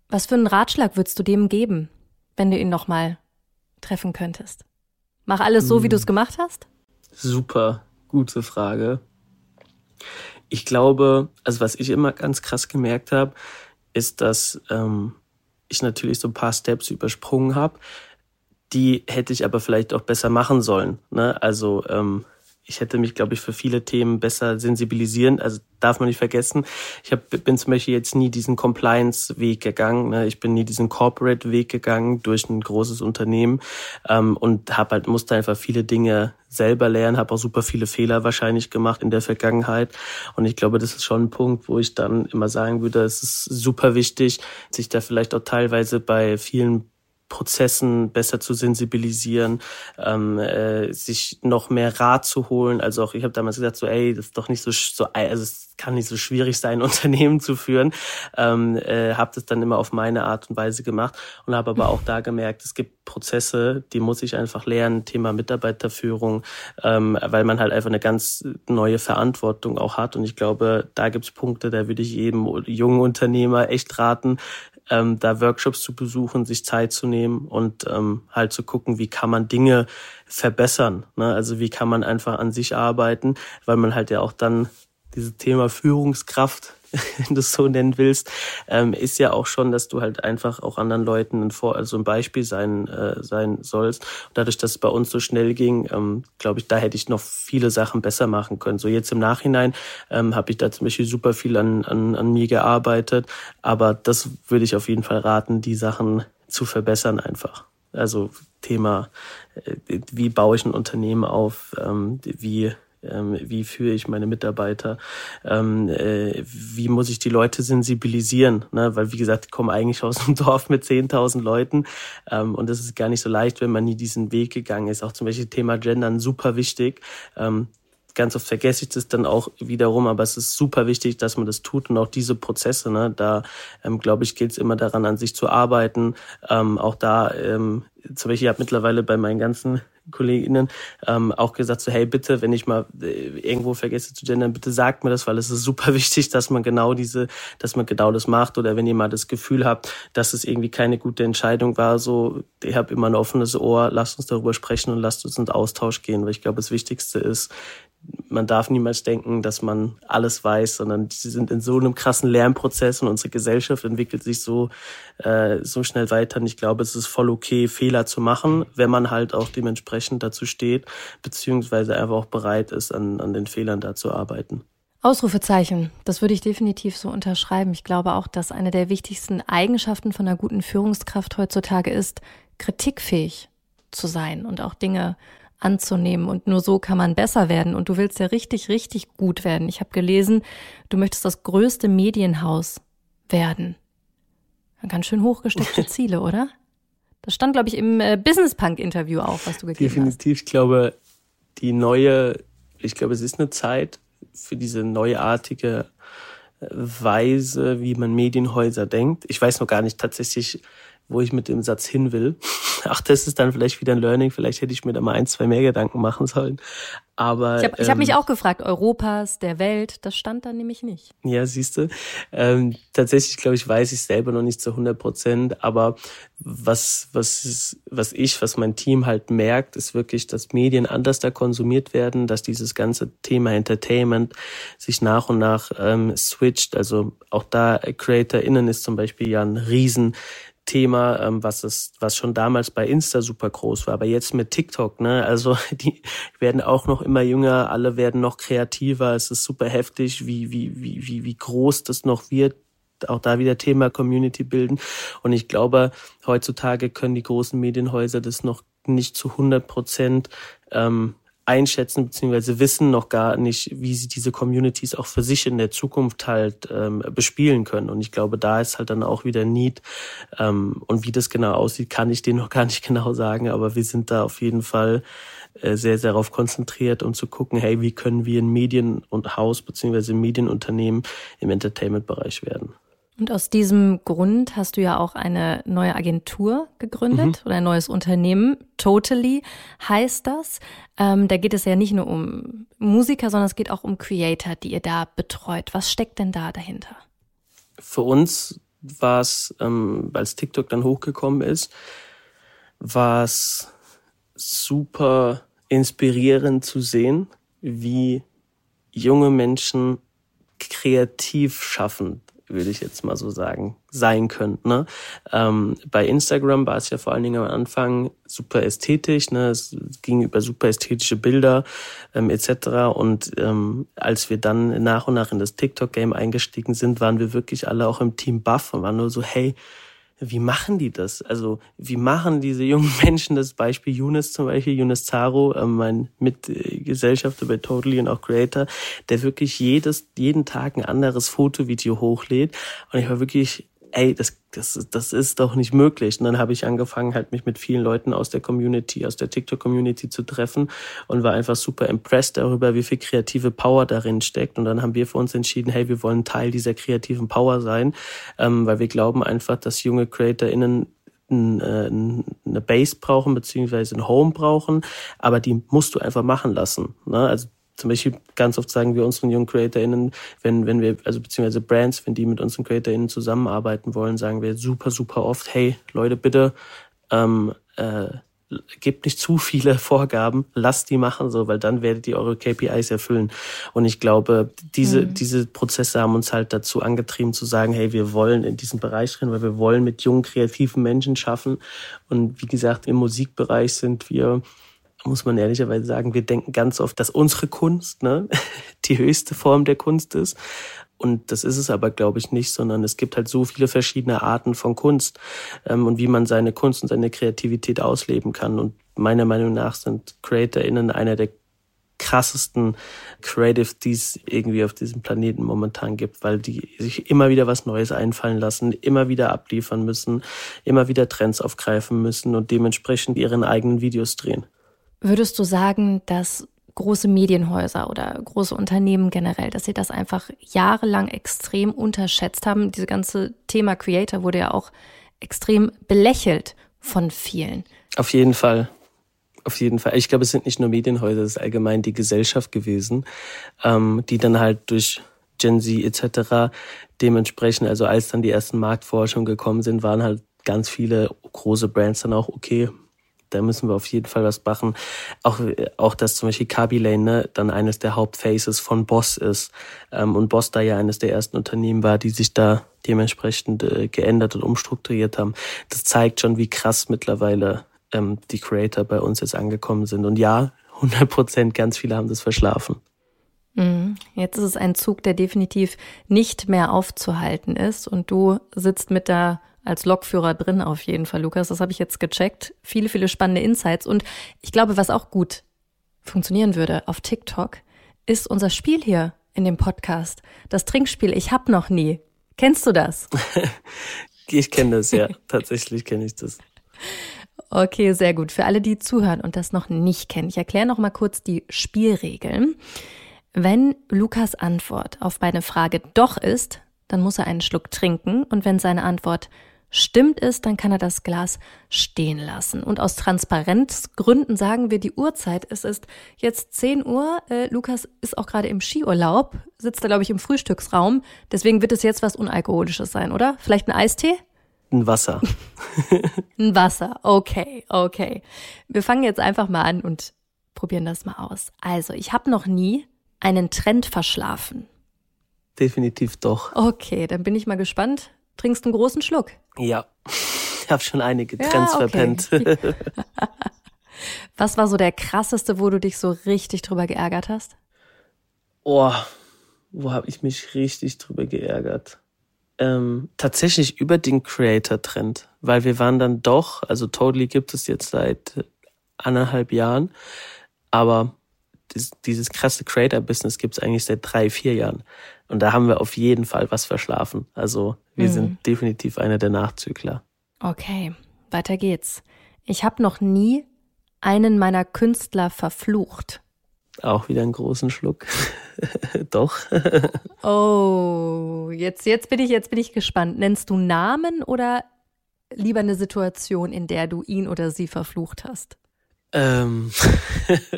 Speaker 4: was für einen Ratschlag würdest du dem geben, wenn du ihn nochmal treffen könntest? Mach alles so, wie hm. du es gemacht hast?
Speaker 1: Super, gute Frage ich glaube, also was ich immer ganz krass gemerkt habe, ist, dass ähm, ich natürlich so ein paar Steps übersprungen habe. Die hätte ich aber vielleicht auch besser machen sollen. Ne? Also ähm, ich hätte mich, glaube ich, für viele Themen besser sensibilisieren. Also darf man nicht vergessen. Ich hab, bin zum Beispiel jetzt nie diesen Compliance-Weg gegangen. Ne? Ich bin nie diesen Corporate-Weg gegangen durch ein großes Unternehmen ähm, und habe halt musste einfach viele Dinge selber lernen, habe auch super viele Fehler wahrscheinlich gemacht in der Vergangenheit. Und ich glaube, das ist schon ein Punkt, wo ich dann immer sagen würde, es ist super wichtig, sich da vielleicht auch teilweise bei vielen Prozessen besser zu sensibilisieren, ähm, äh, sich noch mehr Rat zu holen. Also auch ich habe damals gesagt, so ey, das ist doch nicht so so also es kann nicht so schwierig sein, Unternehmen zu führen. Ähm, äh, habe das dann immer auf meine Art und Weise gemacht und habe aber auch da gemerkt, es gibt Prozesse, die muss ich einfach lernen, Thema Mitarbeiterführung, ähm, weil man halt einfach eine ganz neue Verantwortung auch hat. Und ich glaube, da gibt's Punkte, da würde ich jedem jungen Unternehmer echt raten, ähm, da Workshops zu besuchen, sich Zeit zu nehmen und ähm, halt zu gucken, wie kann man Dinge verbessern. Ne? Also wie kann man einfach an sich arbeiten, weil man halt ja auch dann dieses Thema Führungskraft wenn du es so nennen willst, ähm, ist ja auch schon, dass du halt einfach auch anderen Leuten ein, Vor also ein Beispiel sein, äh, sein sollst. Und dadurch, dass es bei uns so schnell ging, ähm, glaube ich, da hätte ich noch viele Sachen besser machen können. So jetzt im Nachhinein ähm, habe ich da zum Beispiel super viel an, an, an mir gearbeitet, aber das würde ich auf jeden Fall raten, die Sachen zu verbessern einfach. Also Thema, äh, wie baue ich ein Unternehmen auf, ähm, wie ähm, wie führe ich meine Mitarbeiter, ähm, äh, wie muss ich die Leute sensibilisieren, ne? weil wie gesagt, ich komme eigentlich aus einem Dorf mit 10.000 Leuten ähm, und das ist gar nicht so leicht, wenn man nie diesen Weg gegangen ist. Auch zum Beispiel Thema Gendern super wichtig. Ähm, ganz oft vergesse ich das dann auch wiederum, aber es ist super wichtig, dass man das tut und auch diese Prozesse, ne, da ähm, glaube ich, gilt es immer daran, an sich zu arbeiten. Ähm, auch da, ähm, zum Beispiel, ich habe mittlerweile bei meinen ganzen Kolleginnen ähm, auch gesagt, so hey bitte, wenn ich mal äh, irgendwo vergesse zu gendern, bitte sagt mir das, weil es ist super wichtig, dass man genau diese, dass man genau das macht oder wenn ihr mal das Gefühl habt, dass es irgendwie keine gute Entscheidung war, so ich habe immer ein offenes Ohr, lasst uns darüber sprechen und lasst uns in Austausch gehen, weil ich glaube, das Wichtigste ist, man darf niemals denken, dass man alles weiß, sondern sie sind in so einem krassen Lernprozess und unsere Gesellschaft entwickelt sich so äh, so schnell weiter. Und ich glaube, es ist voll okay, Fehler zu machen, wenn man halt auch dementsprechend dazu steht, beziehungsweise einfach auch bereit ist, an, an den Fehlern da zu arbeiten.
Speaker 4: Ausrufezeichen, das würde ich definitiv so unterschreiben. Ich glaube auch, dass eine der wichtigsten Eigenschaften von einer guten Führungskraft heutzutage ist, kritikfähig zu sein und auch Dinge anzunehmen. Und nur so kann man besser werden. Und du willst ja richtig, richtig gut werden. Ich habe gelesen, du möchtest das größte Medienhaus werden. Ganz schön hochgesteckte Ziele, oder? Das stand, glaube ich, im äh, Business Punk-Interview auch, was du gegeben
Speaker 1: Definitiv. hast. Definitiv. Ich glaube, die neue, ich glaube, es ist eine Zeit für diese neuartige äh, Weise, wie man Medienhäuser denkt. Ich weiß noch gar nicht tatsächlich, wo ich mit dem Satz hin will. Ach, das ist dann vielleicht wieder ein Learning. Vielleicht hätte ich mir da mal ein, zwei mehr Gedanken machen sollen. Aber
Speaker 4: ich habe ähm, hab mich auch gefragt, Europas, der Welt, das stand da nämlich nicht.
Speaker 1: Ja, siehst du. Ähm, tatsächlich, glaube ich, weiß ich selber noch nicht zu 100 Prozent. Aber was, was, was ich, was mein Team halt merkt, ist wirklich, dass Medien anders da konsumiert werden, dass dieses ganze Thema Entertainment sich nach und nach ähm, switcht. Also auch da CreatorInnen ist zum Beispiel ja ein riesen Thema, ähm, was es, was schon damals bei Insta super groß war, aber jetzt mit TikTok, ne? Also die werden auch noch immer jünger, alle werden noch kreativer. Es ist super heftig, wie wie wie wie wie groß das noch wird. Auch da wieder Thema Community bilden. Und ich glaube, heutzutage können die großen Medienhäuser das noch nicht zu 100 Prozent ähm, einschätzen bzw. wissen noch gar nicht, wie sie diese Communities auch für sich in der Zukunft halt ähm, bespielen können. Und ich glaube, da ist halt dann auch wieder Need. Ähm, und wie das genau aussieht, kann ich dir noch gar nicht genau sagen, aber wir sind da auf jeden Fall äh, sehr, sehr darauf konzentriert, um zu gucken, hey, wie können wir ein Medien- und Haus bzw. Medienunternehmen im Entertainment-Bereich werden.
Speaker 4: Und aus diesem Grund hast du ja auch eine neue Agentur gegründet mhm. oder ein neues Unternehmen. Totally heißt das. Ähm, da geht es ja nicht nur um Musiker, sondern es geht auch um Creator, die ihr da betreut. Was steckt denn da dahinter?
Speaker 1: Für uns war es, ähm, als TikTok dann hochgekommen ist, war es super inspirierend zu sehen, wie junge Menschen kreativ schaffen würde ich jetzt mal so sagen, sein können. Ne? Ähm, bei Instagram war es ja vor allen Dingen am Anfang super ästhetisch, ne? es ging über super ästhetische Bilder ähm, etc. Und ähm, als wir dann nach und nach in das TikTok-Game eingestiegen sind, waren wir wirklich alle auch im Team Buff und waren nur so, hey, wie machen die das? Also wie machen diese jungen Menschen das? Beispiel Yunus zum Beispiel, Yunus Zaro, äh, mein Mitgesellschafter bei Totally und auch Creator, der wirklich jedes, jeden Tag ein anderes Fotovideo hochlädt. Und ich war wirklich ey, das, das, das ist doch nicht möglich. Und dann habe ich angefangen, halt mich mit vielen Leuten aus der Community, aus der TikTok-Community zu treffen und war einfach super impressed darüber, wie viel kreative Power darin steckt. Und dann haben wir für uns entschieden, hey, wir wollen Teil dieser kreativen Power sein, ähm, weil wir glauben einfach, dass junge CreatorInnen äh, eine Base brauchen, beziehungsweise ein Home brauchen, aber die musst du einfach machen lassen. Ne? Also zum Beispiel ganz oft sagen wir unseren jungen CreatorInnen, wenn, wenn wir, also beziehungsweise Brands, wenn die mit unseren CreatorInnen zusammenarbeiten wollen, sagen wir super, super oft, hey, Leute, bitte, ähm, äh, gebt nicht zu viele Vorgaben, lasst die machen, so, weil dann werdet ihr eure KPIs erfüllen. Und ich glaube, diese, mhm. diese Prozesse haben uns halt dazu angetrieben zu sagen, hey, wir wollen in diesen Bereich rein, weil wir wollen mit jungen, kreativen Menschen schaffen. Und wie gesagt, im Musikbereich sind wir muss man ehrlicherweise sagen, wir denken ganz oft, dass unsere Kunst ne, die höchste Form der Kunst ist. Und das ist es aber, glaube ich, nicht, sondern es gibt halt so viele verschiedene Arten von Kunst ähm, und wie man seine Kunst und seine Kreativität ausleben kann. Und meiner Meinung nach sind CreatorInnen einer der krassesten Creative, die es irgendwie auf diesem Planeten momentan gibt, weil die sich immer wieder was Neues einfallen lassen, immer wieder abliefern müssen, immer wieder Trends aufgreifen müssen und dementsprechend ihren eigenen Videos drehen.
Speaker 4: Würdest du sagen, dass große Medienhäuser oder große Unternehmen generell, dass sie das einfach jahrelang extrem unterschätzt haben? Diese ganze Thema Creator wurde ja auch extrem belächelt von vielen.
Speaker 1: Auf jeden Fall. Auf jeden Fall. Ich glaube, es sind nicht nur Medienhäuser, es ist allgemein die Gesellschaft gewesen, ähm, die dann halt durch Gen Z etc. dementsprechend, also als dann die ersten Marktforschungen gekommen sind, waren halt ganz viele große Brands dann auch, okay, da müssen wir auf jeden Fall was machen. Auch, auch dass zum Beispiel Kaby Lane ne, dann eines der Hauptfaces von Boss ist ähm, und Boss da ja eines der ersten Unternehmen war, die sich da dementsprechend äh, geändert und umstrukturiert haben. Das zeigt schon, wie krass mittlerweile ähm, die Creator bei uns jetzt angekommen sind. Und ja, 100 Prozent, ganz viele haben das verschlafen.
Speaker 4: Mhm. Jetzt ist es ein Zug, der definitiv nicht mehr aufzuhalten ist und du sitzt mit der als Lokführer drin auf jeden Fall, Lukas. Das habe ich jetzt gecheckt. Viele, viele spannende Insights. Und ich glaube, was auch gut funktionieren würde auf TikTok, ist unser Spiel hier in dem Podcast. Das Trinkspiel Ich hab noch nie. Kennst du das?
Speaker 1: ich kenne das, ja. Tatsächlich kenne ich das.
Speaker 4: Okay, sehr gut. Für alle, die zuhören und das noch nicht kennen, ich erkläre noch mal kurz die Spielregeln. Wenn Lukas Antwort auf meine Frage doch ist, dann muss er einen Schluck trinken und wenn seine Antwort Stimmt es, dann kann er das Glas stehen lassen. Und aus Transparenzgründen sagen wir die Uhrzeit. Es ist jetzt 10 Uhr. Äh, Lukas ist auch gerade im Skiurlaub, sitzt da, glaube ich, im Frühstücksraum. Deswegen wird es jetzt was Unalkoholisches sein, oder? Vielleicht ein Eistee?
Speaker 1: Ein Wasser.
Speaker 4: ein Wasser. Okay, okay. Wir fangen jetzt einfach mal an und probieren das mal aus. Also, ich habe noch nie einen Trend verschlafen.
Speaker 1: Definitiv doch.
Speaker 4: Okay, dann bin ich mal gespannt. Trinkst einen großen Schluck?
Speaker 1: Ja, ich habe schon einige Trends ja, okay. verpennt.
Speaker 4: Was war so der krasseste, wo du dich so richtig drüber geärgert hast?
Speaker 1: Oh, wo habe ich mich richtig drüber geärgert? Ähm, tatsächlich über den Creator-Trend, weil wir waren dann doch, also Totally gibt es jetzt seit anderthalb Jahren, aber dieses krasse Creator-Business gibt es eigentlich seit drei, vier Jahren. Und da haben wir auf jeden Fall was verschlafen. Also wir mhm. sind definitiv einer der Nachzügler.
Speaker 4: Okay, weiter geht's. Ich habe noch nie einen meiner Künstler verflucht.
Speaker 1: Auch wieder einen großen Schluck. Doch.
Speaker 4: oh, jetzt, jetzt bin ich, jetzt bin ich gespannt. Nennst du Namen oder lieber eine Situation, in der du ihn oder sie verflucht hast?
Speaker 1: Ähm.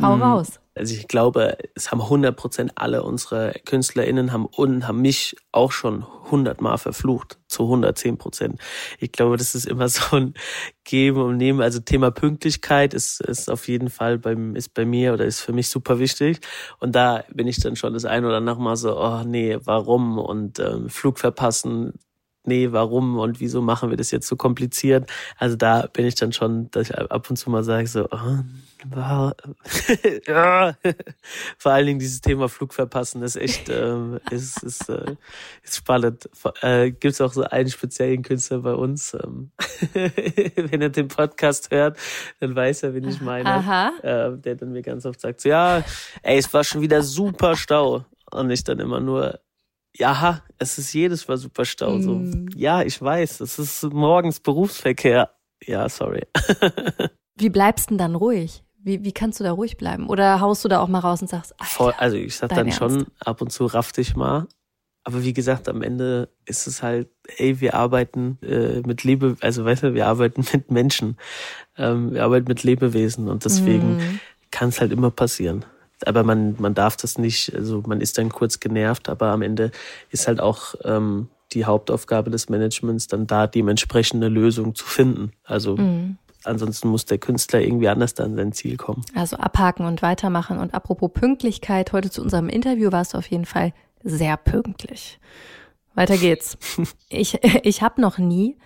Speaker 4: Hau hm. raus.
Speaker 1: Also ich glaube, es haben 100 Prozent alle unsere KünstlerInnen haben und haben mich auch schon hundertmal verflucht, zu 110 Prozent. Ich glaube, das ist immer so ein Geben und Nehmen. Also Thema Pünktlichkeit ist, ist auf jeden Fall beim, ist bei mir oder ist für mich super wichtig. Und da bin ich dann schon das ein oder andere Mal so, oh nee, warum? Und ähm, Flug verpassen, nee, warum und wieso machen wir das jetzt so kompliziert? Also da bin ich dann schon, dass ich ab und zu mal sage so, oh, ja. vor allen Dingen dieses Thema Flug verpassen ist echt, äh, ist, ist, äh, ist spannend. Äh, Gibt es auch so einen speziellen Künstler bei uns. Ähm, wenn er den Podcast hört, dann weiß er, wen ich meine. Äh, der dann mir ganz oft sagt, so, ja, ey, es war schon wieder super Stau. Und ich dann immer nur, ja, es ist jedes Mal super Stau. So, mm. ja, ich weiß, es ist morgens Berufsverkehr. Ja, sorry.
Speaker 4: Wie bleibst du denn dann ruhig? Wie, wie kannst du da ruhig bleiben? Oder haust du da auch mal raus und sagst, Alter,
Speaker 1: Voll, also ich sag dann Ernst? schon ab und zu raff dich mal. Aber wie gesagt, am Ende ist es halt, ey, wir arbeiten äh, mit Lebe, also weißt du, wir arbeiten mit Menschen, ähm, wir arbeiten mit Lebewesen und deswegen mm. kann es halt immer passieren aber man, man darf das nicht, also man ist dann kurz genervt, aber am Ende ist halt auch ähm, die Hauptaufgabe des Managements, dann da dementsprechend eine Lösung zu finden. Also mhm. ansonsten muss der Künstler irgendwie anders dann sein Ziel kommen.
Speaker 4: Also abhaken und weitermachen. Und apropos Pünktlichkeit, heute zu unserem Interview warst du auf jeden Fall sehr pünktlich. Weiter geht's. ich ich habe noch nie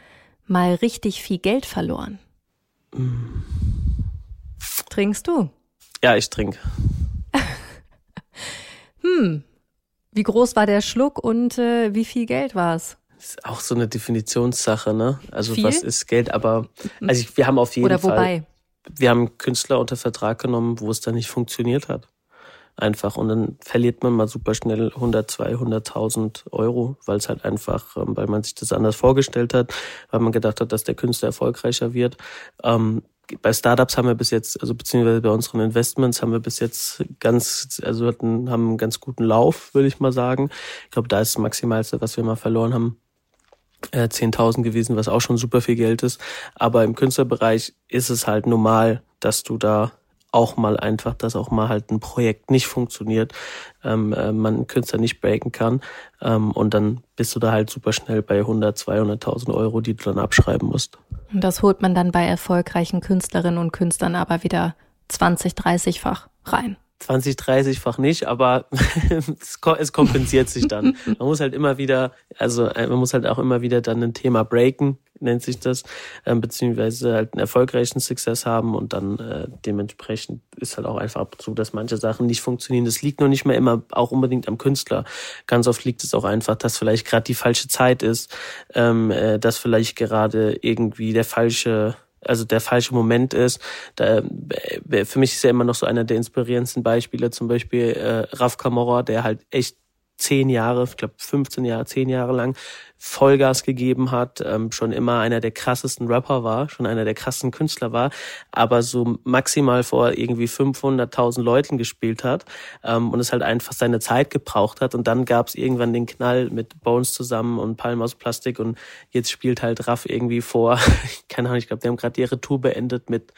Speaker 4: mal richtig viel Geld verloren. Mm. Trinkst du?
Speaker 1: Ja, ich trinke
Speaker 4: hm, wie groß war der Schluck und äh, wie viel Geld war es?
Speaker 1: Ist auch so eine Definitionssache, ne? Also viel? was ist Geld? Aber also ich, wir haben auf jeden Oder Fall. Wobei? Wir haben Künstler unter Vertrag genommen, wo es dann nicht funktioniert hat. Einfach. Und dann verliert man mal super schnell 100, 200.000 Euro, weil es halt einfach, ähm, weil man sich das anders vorgestellt hat, weil man gedacht hat, dass der Künstler erfolgreicher wird. Ähm, bei Startups haben wir bis jetzt, also beziehungsweise bei unseren Investments haben wir bis jetzt ganz, also hatten, haben einen ganz guten Lauf, würde ich mal sagen. Ich glaube, da ist das Maximalste, was wir mal verloren haben, äh, 10.000 gewesen, was auch schon super viel Geld ist. Aber im Künstlerbereich ist es halt normal, dass du da auch mal einfach, dass auch mal halt ein Projekt nicht funktioniert, ähm, äh, man einen Künstler nicht breaken kann ähm, und dann bist du da halt super schnell bei 100, 200.000 Euro, die du dann abschreiben musst.
Speaker 4: Und das holt man dann bei erfolgreichen Künstlerinnen und Künstlern aber wieder 20, 30-fach rein.
Speaker 1: 20, 30-fach nicht, aber es kompensiert sich dann. Man muss halt immer wieder, also äh, man muss halt auch immer wieder dann ein Thema breaken, nennt sich das, äh, beziehungsweise halt einen erfolgreichen Success haben und dann äh, dementsprechend ist halt auch einfach zu, dass manche Sachen nicht funktionieren. Das liegt noch nicht mehr immer auch unbedingt am Künstler. Ganz oft liegt es auch einfach, dass vielleicht gerade die falsche Zeit ist, ähm, äh, dass vielleicht gerade irgendwie der falsche also der falsche Moment ist. Da, äh, für mich ist er immer noch so einer der inspirierendsten Beispiele, zum Beispiel äh, Raf Kamora, der halt echt zehn Jahre, ich glaube 15 Jahre, zehn Jahre lang Vollgas gegeben hat, ähm, schon immer einer der krassesten Rapper war, schon einer der krassesten Künstler war, aber so maximal vor irgendwie 500.000 Leuten gespielt hat ähm, und es halt einfach seine Zeit gebraucht hat. Und dann gab es irgendwann den Knall mit Bones zusammen und Palm aus Plastik und jetzt spielt halt Raff irgendwie vor, keine Ahnung, ich glaube, die haben gerade ihre Tour beendet mit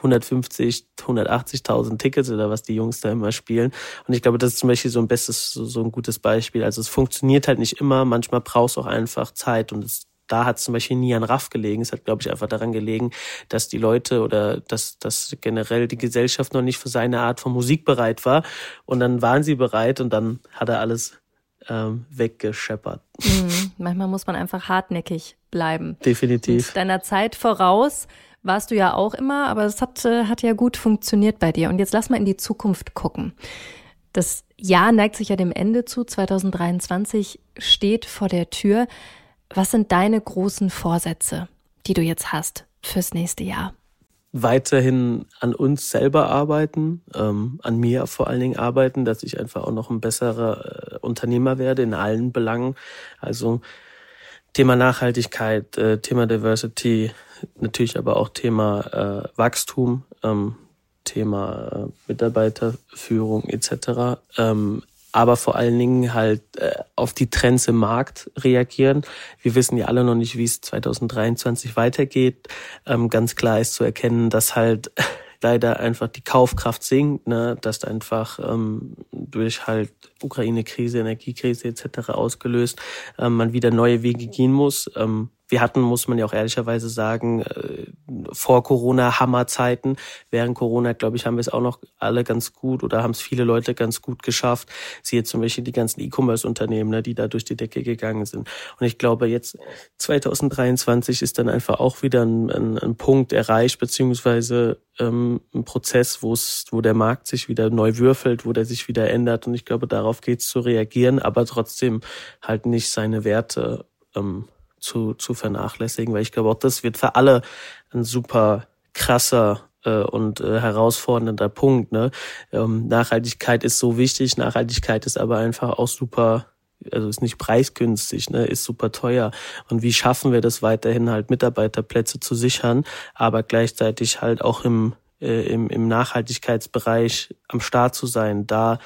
Speaker 1: 150, 180.000 Tickets oder was die Jungs da immer spielen. Und ich glaube, das ist zum Beispiel so ein bestes, so ein gutes Beispiel. Also es funktioniert halt nicht immer. Manchmal brauchst du auch einfach Zeit und es da hat zum Beispiel nie an Raff gelegen. Es hat, glaube ich, einfach daran gelegen, dass die Leute oder dass, dass generell die Gesellschaft noch nicht für seine Art von Musik bereit war. Und dann waren sie bereit und dann hat er alles ähm, weggescheppert.
Speaker 4: Mhm. Manchmal muss man einfach hartnäckig bleiben.
Speaker 1: Definitiv.
Speaker 4: Und deiner Zeit voraus warst du ja auch immer, aber es hat, äh, hat ja gut funktioniert bei dir. Und jetzt lass mal in die Zukunft gucken. Das Jahr neigt sich ja dem Ende zu. 2023 steht vor der Tür. Was sind deine großen Vorsätze, die du jetzt hast fürs nächste Jahr?
Speaker 1: Weiterhin an uns selber arbeiten, ähm, an mir vor allen Dingen arbeiten, dass ich einfach auch noch ein besserer äh, Unternehmer werde in allen Belangen. Also Thema Nachhaltigkeit, äh, Thema Diversity, natürlich aber auch Thema äh, Wachstum, ähm, Thema äh, Mitarbeiterführung etc. Ähm, aber vor allen Dingen halt äh, auf die Trends im Markt reagieren. Wir wissen ja alle noch nicht, wie es 2023 weitergeht. Ähm, ganz klar ist zu erkennen, dass halt leider einfach die Kaufkraft sinkt, ne, dass einfach ähm, durch halt Ukraine-Krise, Energiekrise etc. ausgelöst, ähm, man wieder neue Wege gehen muss. Ähm, wir hatten, muss man ja auch ehrlicherweise sagen, äh, vor Corona Hammerzeiten. Während Corona, glaube ich, haben wir es auch noch alle ganz gut oder haben es viele Leute ganz gut geschafft. Sie jetzt zum Beispiel die ganzen E-Commerce-Unternehmen, ne, die da durch die Decke gegangen sind. Und ich glaube, jetzt 2023 ist dann einfach auch wieder ein, ein, ein Punkt erreicht, beziehungsweise ähm, ein Prozess, wo es, wo der Markt sich wieder neu würfelt, wo der sich wieder ändert. Und ich glaube, darauf geht es zu reagieren, aber trotzdem halt nicht seine Werte ähm, zu, zu vernachlässigen, weil ich glaube, auch das wird für alle ein super krasser äh, und äh, herausfordernder Punkt. Ne? Ähm, Nachhaltigkeit ist so wichtig, Nachhaltigkeit ist aber einfach auch super also ist nicht preisgünstig, ne, ist super teuer. Und wie schaffen wir das weiterhin halt Mitarbeiterplätze zu sichern, aber gleichzeitig halt auch im, äh, im, im Nachhaltigkeitsbereich am Start zu sein, da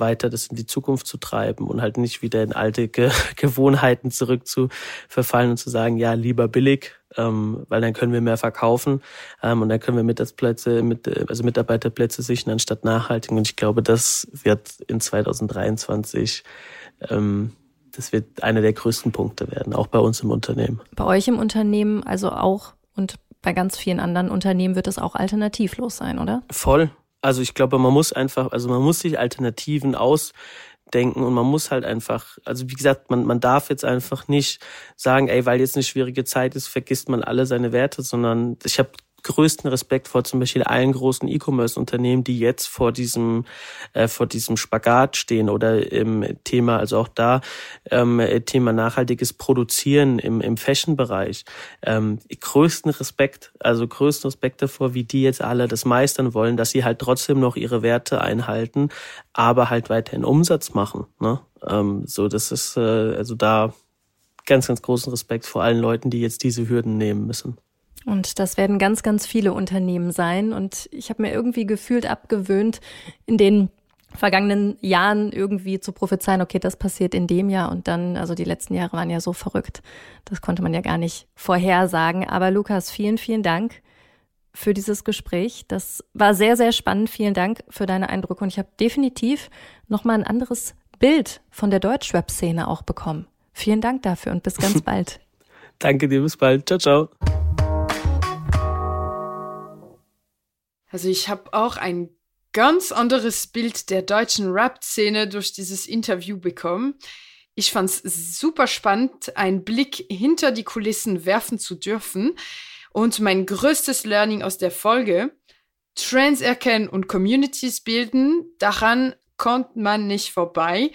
Speaker 1: weiter das in die Zukunft zu treiben und halt nicht wieder in alte Ge Gewohnheiten zurück zu verfallen und zu sagen, ja, lieber billig, ähm, weil dann können wir mehr verkaufen ähm, und dann können wir Mitarbeiterplätze, mit, also Mitarbeiterplätze sichern anstatt nachhaltig. Und ich glaube, das wird in 2023 ähm, das wird einer der größten Punkte werden, auch bei uns im Unternehmen.
Speaker 4: Bei euch im Unternehmen, also auch und bei ganz vielen anderen Unternehmen wird es auch alternativlos sein, oder?
Speaker 1: Voll, also ich glaube, man muss einfach, also man muss sich Alternativen ausdenken und man muss halt einfach, also wie gesagt, man, man darf jetzt einfach nicht sagen, ey, weil jetzt eine schwierige Zeit ist, vergisst man alle seine Werte, sondern ich habe größten Respekt vor zum Beispiel allen großen E-Commerce-Unternehmen, die jetzt vor diesem äh, vor diesem Spagat stehen oder im Thema, also auch da ähm, Thema nachhaltiges Produzieren im, im Fashion-Bereich. Ähm, größten Respekt, also größten Respekt davor, wie die jetzt alle das meistern wollen, dass sie halt trotzdem noch ihre Werte einhalten, aber halt weiterhin Umsatz machen. Ne? Ähm, so, das ist äh, also da ganz, ganz großen Respekt vor allen Leuten, die jetzt diese Hürden nehmen müssen.
Speaker 4: Und das werden ganz, ganz viele Unternehmen sein. Und ich habe mir irgendwie gefühlt abgewöhnt, in den vergangenen Jahren irgendwie zu prophezeien, okay, das passiert in dem Jahr und dann, also die letzten Jahre waren ja so verrückt. Das konnte man ja gar nicht vorhersagen. Aber Lukas, vielen, vielen Dank für dieses Gespräch. Das war sehr, sehr spannend. Vielen Dank für deine Eindrücke. Und ich habe definitiv nochmal ein anderes Bild von der Deutschrap-Szene auch bekommen. Vielen Dank dafür und bis ganz bald.
Speaker 1: Danke dir, bis bald. Ciao, ciao.
Speaker 3: Also ich habe auch ein ganz anderes Bild der deutschen Rap-Szene durch dieses Interview bekommen. Ich fand es super spannend, einen Blick hinter die Kulissen werfen zu dürfen. Und mein größtes Learning aus der Folge, Trends erkennen und Communities bilden, daran kommt man nicht vorbei,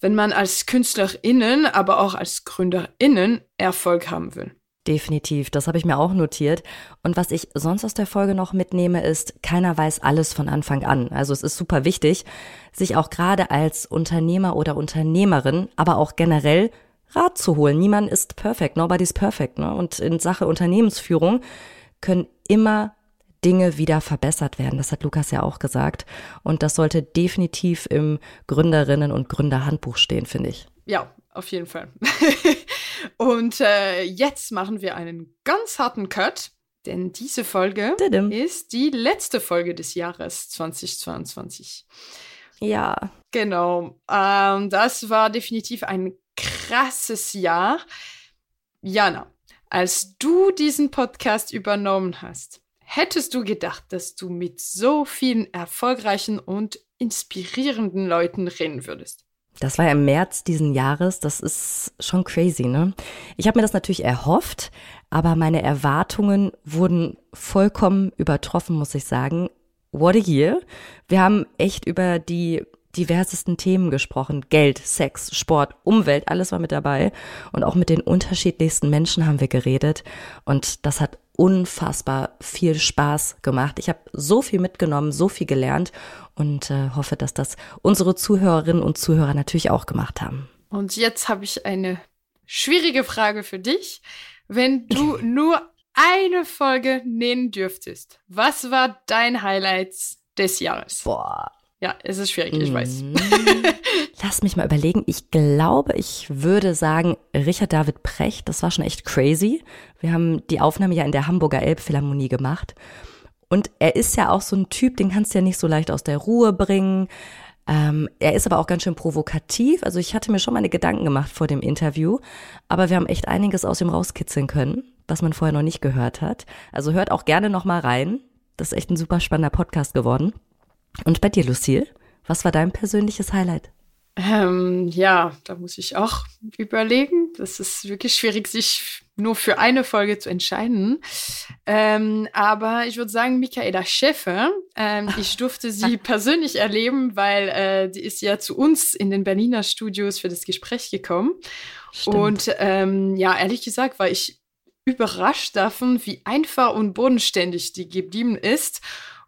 Speaker 3: wenn man als KünstlerInnen, aber auch als GründerInnen Erfolg haben will.
Speaker 2: Definitiv, das habe ich mir auch notiert. Und was ich sonst aus der Folge noch mitnehme, ist, keiner weiß alles von Anfang an. Also es ist super wichtig, sich auch gerade als Unternehmer oder Unternehmerin, aber auch generell Rat zu holen. Niemand ist perfect, nobody's perfect. Ne? Und in Sache Unternehmensführung können immer Dinge wieder verbessert werden. Das hat Lukas ja auch gesagt. Und das sollte definitiv im Gründerinnen- und Gründerhandbuch stehen, finde ich.
Speaker 3: Ja, auf jeden Fall. Und äh, jetzt machen wir einen ganz harten Cut, denn diese Folge Didim. ist die letzte Folge des Jahres 2022.
Speaker 2: Ja.
Speaker 3: Genau. Ähm, das war definitiv ein krasses Jahr. Jana, als du diesen Podcast übernommen hast, hättest du gedacht, dass du mit so vielen erfolgreichen und inspirierenden Leuten reden würdest?
Speaker 2: Das war ja im März diesen Jahres. Das ist schon crazy, ne? Ich habe mir das natürlich erhofft, aber meine Erwartungen wurden vollkommen übertroffen, muss ich sagen. What a year. Wir haben echt über die diversesten Themen gesprochen. Geld, Sex, Sport, Umwelt, alles war mit dabei. Und auch mit den unterschiedlichsten Menschen haben wir geredet. Und das hat unfassbar viel Spaß gemacht. Ich habe so viel mitgenommen, so viel gelernt und äh, hoffe, dass das unsere Zuhörerinnen und Zuhörer natürlich auch gemacht haben.
Speaker 3: Und jetzt habe ich eine schwierige Frage für dich. Wenn du nur eine Folge nennen dürftest, was war dein Highlight des Jahres?
Speaker 2: Boah.
Speaker 3: Ja, es ist schwierig, ich weiß. Mm.
Speaker 2: Lass mich mal überlegen. Ich glaube, ich würde sagen, Richard David Precht, das war schon echt crazy. Wir haben die Aufnahme ja in der Hamburger Elbphilharmonie gemacht. Und er ist ja auch so ein Typ, den kannst du ja nicht so leicht aus der Ruhe bringen. Ähm, er ist aber auch ganz schön provokativ. Also ich hatte mir schon meine Gedanken gemacht vor dem Interview, aber wir haben echt einiges aus ihm rauskitzeln können, was man vorher noch nicht gehört hat. Also hört auch gerne noch mal rein. Das ist echt ein super spannender Podcast geworden. Und bei dir, Lucille, was war dein persönliches Highlight?
Speaker 3: Ähm, ja, da muss ich auch überlegen. Das ist wirklich schwierig, sich nur für eine Folge zu entscheiden. Ähm, aber ich würde sagen, Michaela Schäffer, ähm, ich durfte sie persönlich erleben, weil äh, die ist ja zu uns in den Berliner Studios für das Gespräch gekommen. Stimmt. Und ähm, ja, ehrlich gesagt war ich überrascht davon, wie einfach und bodenständig die geblieben ist.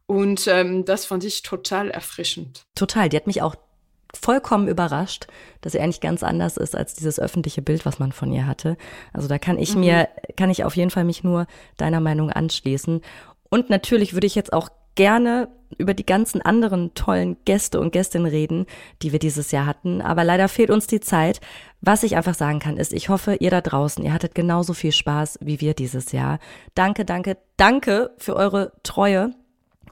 Speaker 3: Und ähm, das fand ich total erfrischend.
Speaker 2: Total. Die hat mich auch vollkommen überrascht, dass sie eigentlich ganz anders ist als dieses öffentliche Bild, was man von ihr hatte. Also da kann ich mhm. mir, kann ich auf jeden Fall mich nur deiner Meinung anschließen. Und natürlich würde ich jetzt auch gerne über die ganzen anderen tollen Gäste und Gästinnen reden, die wir dieses Jahr hatten. Aber leider fehlt uns die Zeit. Was ich einfach sagen kann, ist, ich hoffe, ihr da draußen, ihr hattet genauso viel Spaß wie wir dieses Jahr. Danke, danke, danke für eure Treue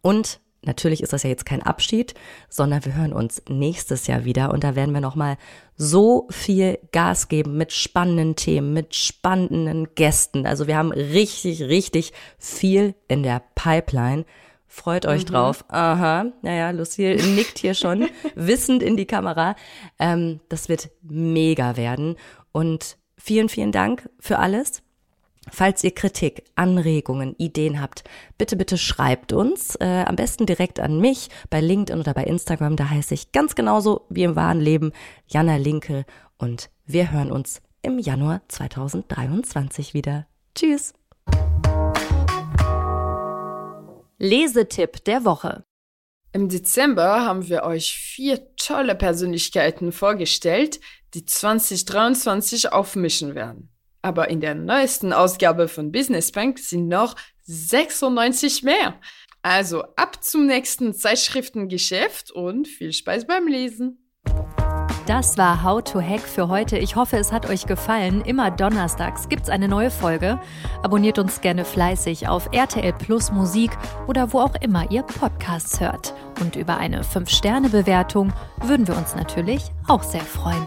Speaker 2: und Natürlich ist das ja jetzt kein Abschied, sondern wir hören uns nächstes Jahr wieder und da werden wir nochmal so viel Gas geben mit spannenden Themen, mit spannenden Gästen. Also wir haben richtig, richtig viel in der Pipeline. Freut euch mhm. drauf. Aha, naja, Lucille nickt hier schon wissend in die Kamera. Ähm, das wird mega werden. Und vielen, vielen Dank für alles. Falls ihr Kritik, Anregungen, Ideen habt, bitte, bitte schreibt uns. Äh, am besten direkt an mich bei LinkedIn oder bei Instagram. Da heiße ich ganz genauso wie im wahren Leben Jana Linke. Und wir hören uns im Januar 2023 wieder. Tschüss.
Speaker 4: Lesetipp der Woche.
Speaker 3: Im Dezember haben wir euch vier tolle Persönlichkeiten vorgestellt, die 2023 aufmischen werden. Aber in der neuesten Ausgabe von Business Bank sind noch 96 mehr. Also ab zum nächsten Zeitschriftengeschäft und viel Spaß beim Lesen.
Speaker 4: Das war How to Hack für heute. Ich hoffe, es hat euch gefallen. Immer donnerstags gibt es eine neue Folge. Abonniert uns gerne fleißig auf RTL Plus Musik oder wo auch immer ihr Podcasts hört. Und über eine 5-Sterne-Bewertung würden wir uns natürlich auch sehr freuen.